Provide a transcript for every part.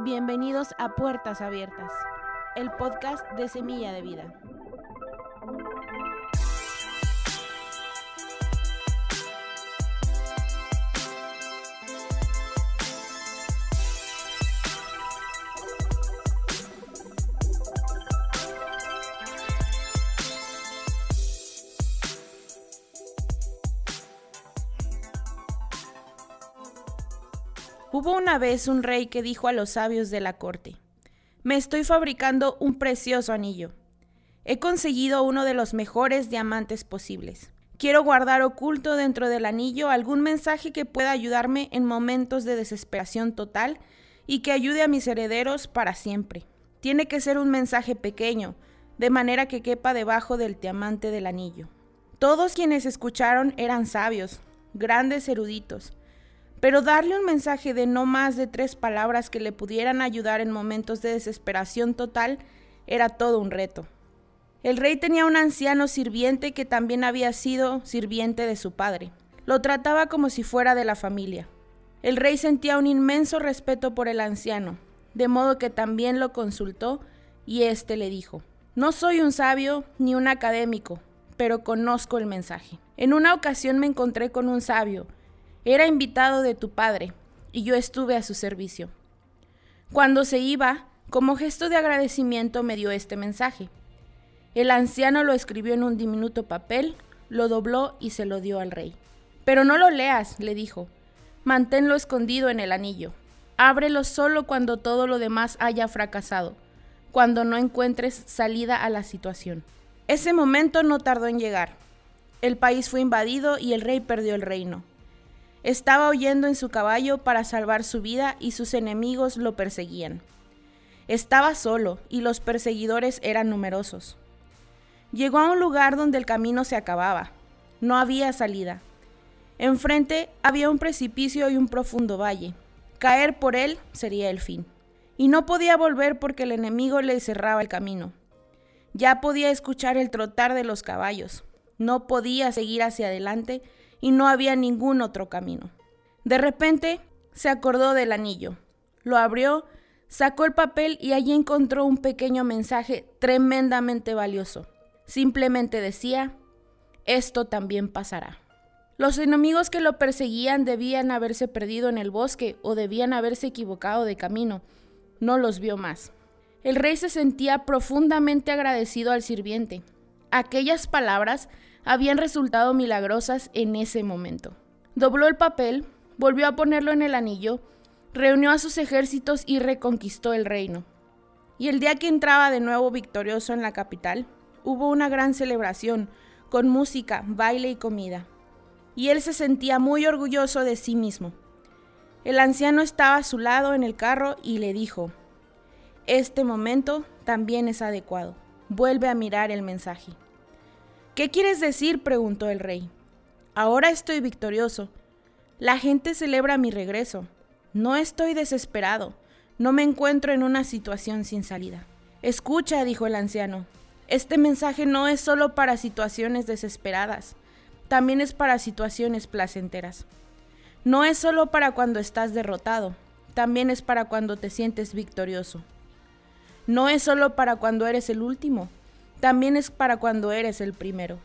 Bienvenidos a Puertas Abiertas, el podcast de Semilla de Vida. Hubo una vez un rey que dijo a los sabios de la corte, Me estoy fabricando un precioso anillo. He conseguido uno de los mejores diamantes posibles. Quiero guardar oculto dentro del anillo algún mensaje que pueda ayudarme en momentos de desesperación total y que ayude a mis herederos para siempre. Tiene que ser un mensaje pequeño, de manera que quepa debajo del diamante del anillo. Todos quienes escucharon eran sabios, grandes eruditos, pero darle un mensaje de no más de tres palabras que le pudieran ayudar en momentos de desesperación total era todo un reto. El rey tenía un anciano sirviente que también había sido sirviente de su padre. Lo trataba como si fuera de la familia. El rey sentía un inmenso respeto por el anciano, de modo que también lo consultó y éste le dijo, No soy un sabio ni un académico, pero conozco el mensaje. En una ocasión me encontré con un sabio, era invitado de tu padre, y yo estuve a su servicio. Cuando se iba, como gesto de agradecimiento me dio este mensaje. El anciano lo escribió en un diminuto papel, lo dobló y se lo dio al rey. Pero no lo leas, le dijo. Manténlo escondido en el anillo. Ábrelo solo cuando todo lo demás haya fracasado, cuando no encuentres salida a la situación. Ese momento no tardó en llegar. El país fue invadido y el rey perdió el reino. Estaba huyendo en su caballo para salvar su vida y sus enemigos lo perseguían. Estaba solo y los perseguidores eran numerosos. Llegó a un lugar donde el camino se acababa. No había salida. Enfrente había un precipicio y un profundo valle. Caer por él sería el fin. Y no podía volver porque el enemigo le cerraba el camino. Ya podía escuchar el trotar de los caballos. No podía seguir hacia adelante y no había ningún otro camino. De repente se acordó del anillo, lo abrió, sacó el papel y allí encontró un pequeño mensaje tremendamente valioso. Simplemente decía, esto también pasará. Los enemigos que lo perseguían debían haberse perdido en el bosque o debían haberse equivocado de camino. No los vio más. El rey se sentía profundamente agradecido al sirviente. Aquellas palabras habían resultado milagrosas en ese momento. Dobló el papel, volvió a ponerlo en el anillo, reunió a sus ejércitos y reconquistó el reino. Y el día que entraba de nuevo victorioso en la capital, hubo una gran celebración, con música, baile y comida. Y él se sentía muy orgulloso de sí mismo. El anciano estaba a su lado en el carro y le dijo, Este momento también es adecuado. Vuelve a mirar el mensaje. ¿Qué quieres decir? preguntó el rey. Ahora estoy victorioso. La gente celebra mi regreso. No estoy desesperado. No me encuentro en una situación sin salida. Escucha, dijo el anciano. Este mensaje no es solo para situaciones desesperadas, también es para situaciones placenteras. No es solo para cuando estás derrotado, también es para cuando te sientes victorioso. No es solo para cuando eres el último, también es para cuando eres el primero.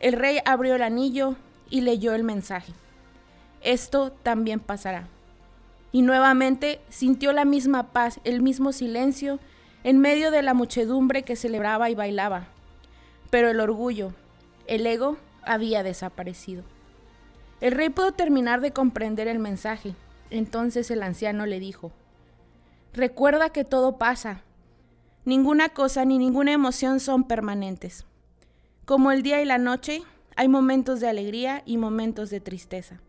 El rey abrió el anillo y leyó el mensaje. Esto también pasará. Y nuevamente sintió la misma paz, el mismo silencio, en medio de la muchedumbre que celebraba y bailaba. Pero el orgullo, el ego, había desaparecido. El rey pudo terminar de comprender el mensaje. Entonces el anciano le dijo, Recuerda que todo pasa, Ninguna cosa ni ninguna emoción son permanentes. Como el día y la noche, hay momentos de alegría y momentos de tristeza.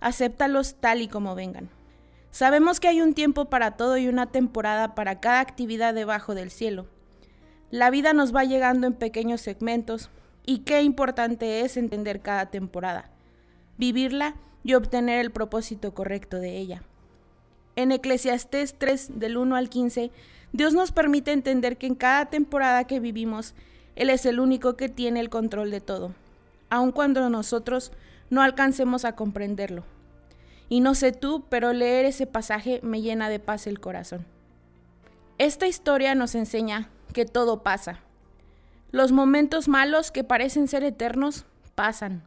Acéptalos tal y como vengan. Sabemos que hay un tiempo para todo y una temporada para cada actividad debajo del cielo. La vida nos va llegando en pequeños segmentos y qué importante es entender cada temporada, vivirla y obtener el propósito correcto de ella. En Eclesiastés 3 del 1 al 15 Dios nos permite entender que en cada temporada que vivimos, Él es el único que tiene el control de todo, aun cuando nosotros no alcancemos a comprenderlo. Y no sé tú, pero leer ese pasaje me llena de paz el corazón. Esta historia nos enseña que todo pasa. Los momentos malos que parecen ser eternos pasan.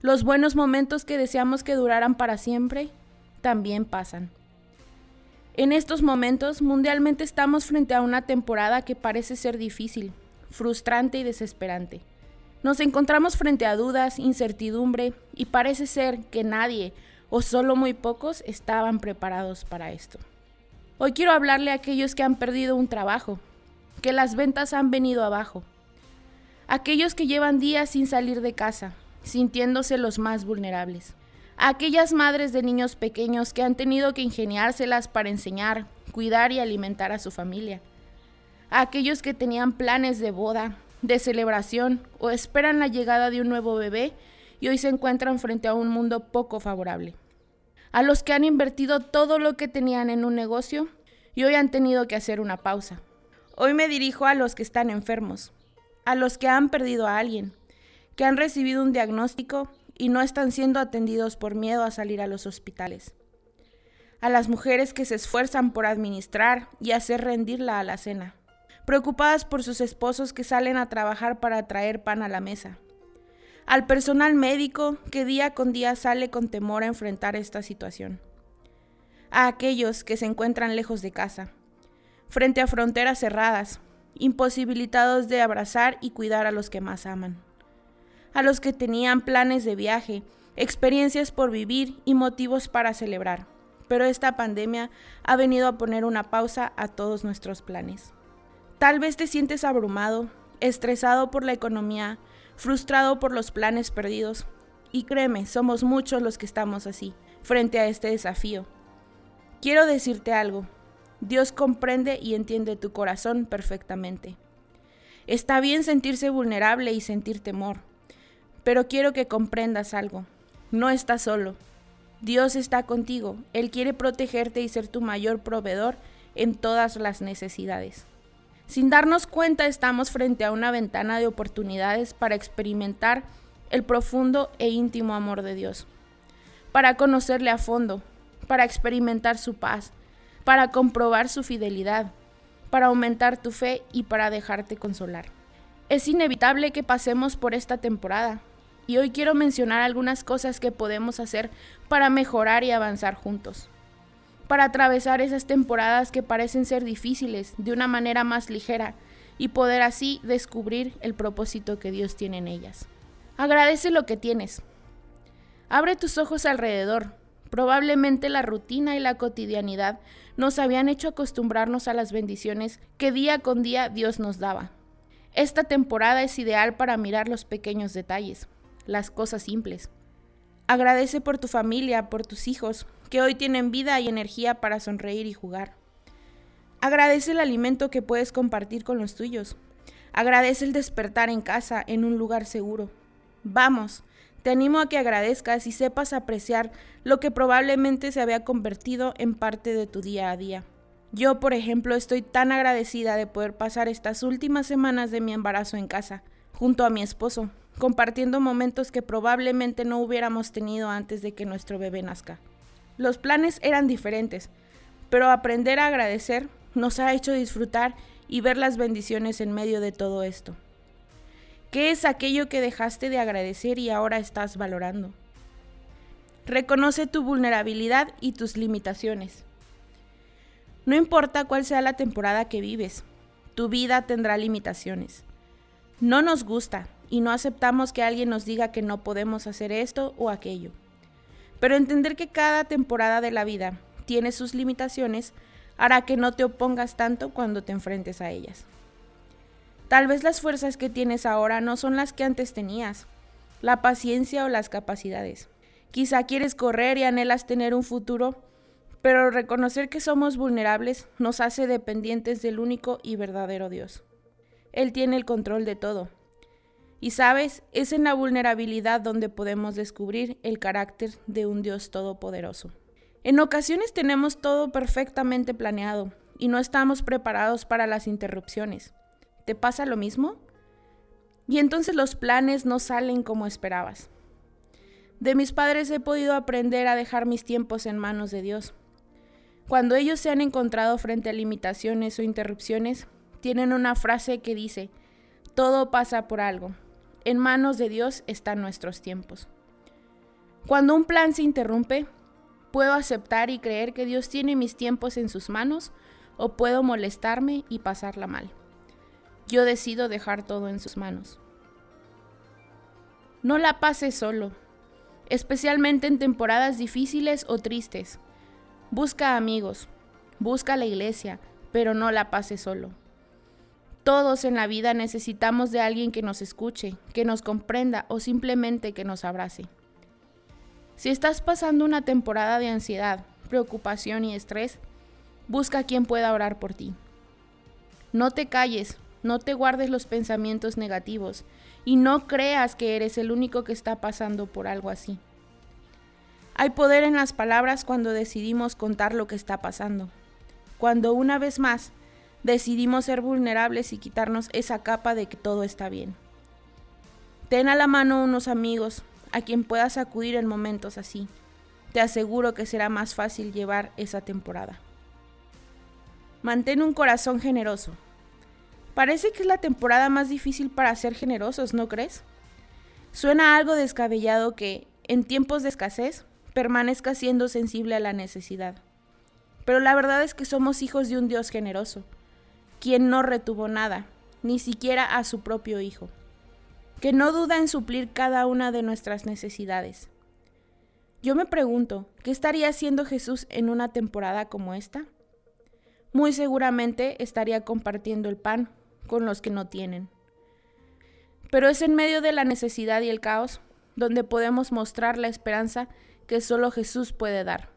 Los buenos momentos que deseamos que duraran para siempre también pasan. En estos momentos mundialmente estamos frente a una temporada que parece ser difícil, frustrante y desesperante. Nos encontramos frente a dudas, incertidumbre y parece ser que nadie o solo muy pocos estaban preparados para esto. Hoy quiero hablarle a aquellos que han perdido un trabajo, que las ventas han venido abajo, aquellos que llevan días sin salir de casa, sintiéndose los más vulnerables, aquellas madres de niños pequeños que han tenido que ingeniárselas para enseñar, cuidar y alimentar a su familia, a aquellos que tenían planes de boda, de celebración o esperan la llegada de un nuevo bebé y hoy se encuentran frente a un mundo poco favorable. A los que han invertido todo lo que tenían en un negocio y hoy han tenido que hacer una pausa. Hoy me dirijo a los que están enfermos, a los que han perdido a alguien, que han recibido un diagnóstico y no están siendo atendidos por miedo a salir a los hospitales, a las mujeres que se esfuerzan por administrar y hacer rendir la alacena, preocupadas por sus esposos que salen a trabajar para traer pan a la mesa, al personal médico que día con día sale con temor a enfrentar esta situación, a aquellos que se encuentran lejos de casa, frente a fronteras cerradas, imposibilitados de abrazar y cuidar a los que más aman, a los que tenían planes de viaje, experiencias por vivir y motivos para celebrar, pero esta pandemia ha venido a poner una pausa a todos nuestros planes. Tal vez te sientes abrumado, estresado por la economía, frustrado por los planes perdidos. Y créeme, somos muchos los que estamos así, frente a este desafío. Quiero decirte algo. Dios comprende y entiende tu corazón perfectamente. Está bien sentirse vulnerable y sentir temor, pero quiero que comprendas algo. No estás solo. Dios está contigo. Él quiere protegerte y ser tu mayor proveedor en todas las necesidades. Sin darnos cuenta estamos frente a una ventana de oportunidades para experimentar el profundo e íntimo amor de Dios, para conocerle a fondo, para experimentar su paz, para comprobar su fidelidad, para aumentar tu fe y para dejarte consolar. Es inevitable que pasemos por esta temporada y hoy quiero mencionar algunas cosas que podemos hacer para mejorar y avanzar juntos para atravesar esas temporadas que parecen ser difíciles de una manera más ligera y poder así descubrir el propósito que Dios tiene en ellas. Agradece lo que tienes. Abre tus ojos alrededor. Probablemente la rutina y la cotidianidad nos habían hecho acostumbrarnos a las bendiciones que día con día Dios nos daba. Esta temporada es ideal para mirar los pequeños detalles, las cosas simples. Agradece por tu familia, por tus hijos, que hoy tienen vida y energía para sonreír y jugar. Agradece el alimento que puedes compartir con los tuyos. Agradece el despertar en casa, en un lugar seguro. Vamos, te animo a que agradezcas y sepas apreciar lo que probablemente se había convertido en parte de tu día a día. Yo, por ejemplo, estoy tan agradecida de poder pasar estas últimas semanas de mi embarazo en casa, junto a mi esposo, compartiendo momentos que probablemente no hubiéramos tenido antes de que nuestro bebé nazca. Los planes eran diferentes, pero aprender a agradecer nos ha hecho disfrutar y ver las bendiciones en medio de todo esto. ¿Qué es aquello que dejaste de agradecer y ahora estás valorando? Reconoce tu vulnerabilidad y tus limitaciones. No importa cuál sea la temporada que vives, tu vida tendrá limitaciones. No nos gusta y no aceptamos que alguien nos diga que no podemos hacer esto o aquello. Pero entender que cada temporada de la vida tiene sus limitaciones hará que no te opongas tanto cuando te enfrentes a ellas. Tal vez las fuerzas que tienes ahora no son las que antes tenías, la paciencia o las capacidades. Quizá quieres correr y anhelas tener un futuro, pero reconocer que somos vulnerables nos hace dependientes del único y verdadero Dios. Él tiene el control de todo y sabes, es en la vulnerabilidad donde podemos descubrir el carácter de un Dios todopoderoso. En ocasiones tenemos todo perfectamente planeado y no estamos preparados para las interrupciones. ¿Te pasa lo mismo? Y entonces los planes no salen como esperabas. De mis padres he podido aprender a dejar mis tiempos en manos de Dios. Cuando ellos se han encontrado frente a limitaciones o interrupciones, tienen una frase que dice, todo pasa por algo. En manos de Dios están nuestros tiempos. Cuando un plan se interrumpe, puedo aceptar y creer que Dios tiene mis tiempos en sus manos o puedo molestarme y pasarla mal. Yo decido dejar todo en sus manos. No la pases solo, especialmente en temporadas difíciles o tristes. Busca amigos, busca la iglesia, pero no la pases solo. Todos en la vida necesitamos de alguien que nos escuche, que nos comprenda o simplemente que nos abrace. Si estás pasando una temporada de ansiedad, preocupación y estrés, busca a quien pueda orar por ti. No te calles, no te guardes los pensamientos negativos y no creas que eres el único que está pasando por algo así. Hay poder en las palabras cuando decidimos contar lo que está pasando. Cuando una vez más decidimos ser vulnerables y quitarnos esa capa de que todo está bien. Ten a la mano unos amigos a quien puedas acudir en momentos así. Te aseguro que será más fácil llevar esa temporada. Mantén un corazón generoso. Parece que es la temporada más difícil para ser generosos, ¿no crees? Suena algo descabellado que, en tiempos de escasez, permanezca siendo sensible a la necesidad. Pero la verdad es que somos hijos de un Dios generoso, quien no retuvo nada, ni siquiera a su propio Hijo, que no duda en suplir cada una de nuestras necesidades. Yo me pregunto, ¿qué estaría haciendo Jesús en una temporada como esta? Muy seguramente estaría compartiendo el pan con los que no tienen. Pero es en medio de la necesidad y el caos donde podemos mostrar la esperanza que solo Jesús puede dar.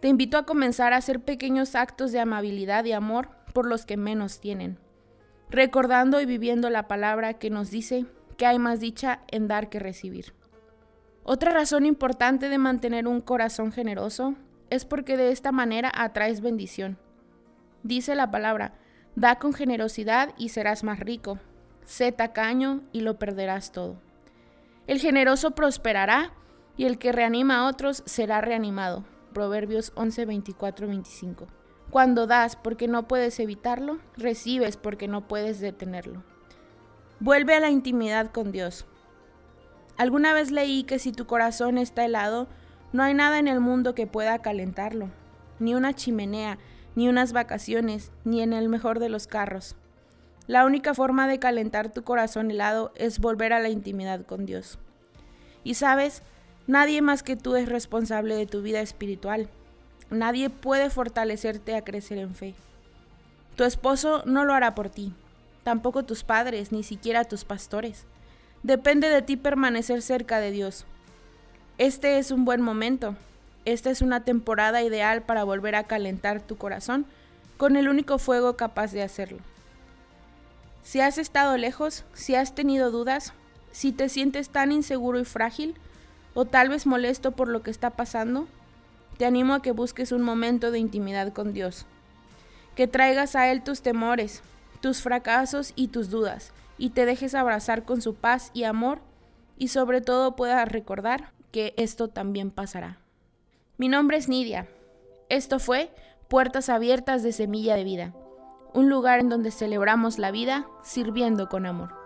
Te invito a comenzar a hacer pequeños actos de amabilidad y amor por los que menos tienen, recordando y viviendo la palabra que nos dice que hay más dicha en dar que recibir. Otra razón importante de mantener un corazón generoso es porque de esta manera atraes bendición. Dice la palabra, Da con generosidad y serás más rico. Sé tacaño y lo perderás todo. El generoso prosperará y el que reanima a otros será reanimado. Proverbios 11, 24, 25. Cuando das porque no puedes evitarlo, recibes porque no puedes detenerlo. Vuelve a la intimidad con Dios. Alguna vez leí que si tu corazón está helado, no hay nada en el mundo que pueda calentarlo, ni una chimenea, ni unas vacaciones, ni en el mejor de los carros. La única forma de calentar tu corazón helado es volver a la intimidad con Dios. Y sabes, nadie más que tú es responsable de tu vida espiritual. Nadie puede fortalecerte a crecer en fe. Tu esposo no lo hará por ti, tampoco tus padres, ni siquiera tus pastores. Depende de ti permanecer cerca de Dios. Este es un buen momento, esta es una temporada ideal para volver a calentar tu corazón con el único fuego capaz de hacerlo. Si has estado lejos, si has tenido dudas, si te sientes tan inseguro y frágil, o tal vez molesto por lo que está pasando, te animo a que busques un momento de intimidad con Dios, que traigas a Él tus temores, tus fracasos y tus dudas, y te dejes abrazar con su paz y amor, y sobre todo puedas recordar que esto también pasará. Mi nombre es Nidia. Esto fue Puertas Abiertas de Semilla de Vida, un lugar en donde celebramos la vida sirviendo con amor.